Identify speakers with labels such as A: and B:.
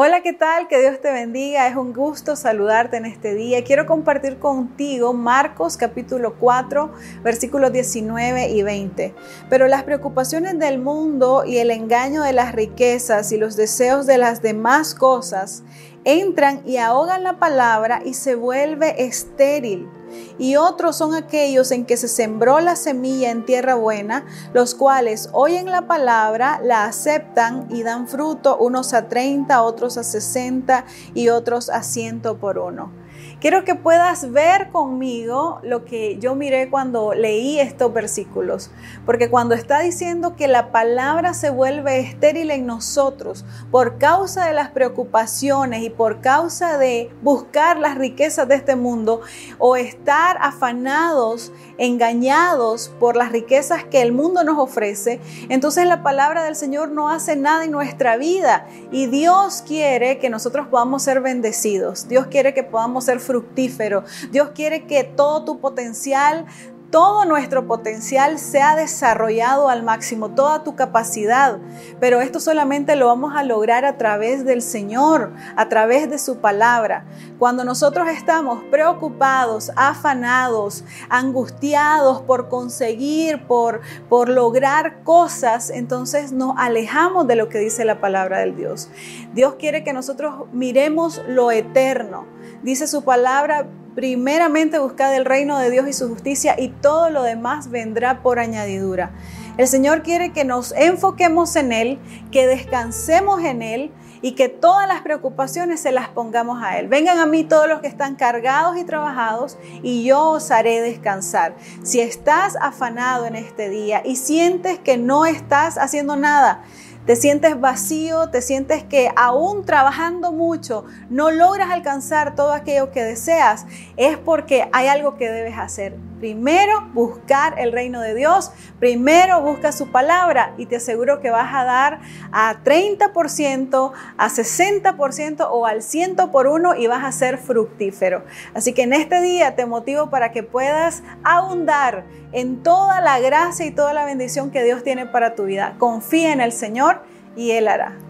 A: Hola, ¿qué tal? Que Dios te bendiga. Es un gusto saludarte en este día. Quiero compartir contigo Marcos capítulo 4, versículos 19 y 20. Pero las preocupaciones del mundo y el engaño de las riquezas y los deseos de las demás cosas entran y ahogan la palabra y se vuelve estéril y otros son aquellos en que se sembró la semilla en tierra buena, los cuales oyen la palabra, la aceptan y dan fruto, unos a 30, otros a 60 y otros a ciento por uno. Quiero que puedas ver conmigo lo que yo miré cuando leí estos versículos, porque cuando está diciendo que la palabra se vuelve estéril en nosotros por causa de las preocupaciones y por causa de buscar las riquezas de este mundo o estar afanados, engañados por las riquezas que el mundo nos ofrece, entonces la palabra del Señor no hace nada en nuestra vida y Dios quiere que nosotros podamos ser bendecidos. Dios quiere que podamos ser fructífero. Dios quiere que todo tu potencial todo nuestro potencial se ha desarrollado al máximo, toda tu capacidad, pero esto solamente lo vamos a lograr a través del Señor, a través de su palabra. Cuando nosotros estamos preocupados, afanados, angustiados por conseguir, por, por lograr cosas, entonces nos alejamos de lo que dice la palabra del Dios. Dios quiere que nosotros miremos lo eterno. Dice su palabra, Primeramente buscad el reino de Dios y su justicia y todo lo demás vendrá por añadidura. El Señor quiere que nos enfoquemos en Él, que descansemos en Él y que todas las preocupaciones se las pongamos a Él. Vengan a mí todos los que están cargados y trabajados y yo os haré descansar. Si estás afanado en este día y sientes que no estás haciendo nada, te sientes vacío, te sientes que aún trabajando mucho no logras alcanzar todo aquello que deseas, es porque hay algo que debes hacer. Primero, buscar el reino de Dios. Primero, busca su palabra y te aseguro que vas a dar a 30%, a 60% o al 100 por uno y vas a ser fructífero. Así que en este día te motivo para que puedas abundar en toda la gracia y toda la bendición que Dios tiene para tu vida. Confía en el Señor y Él hará.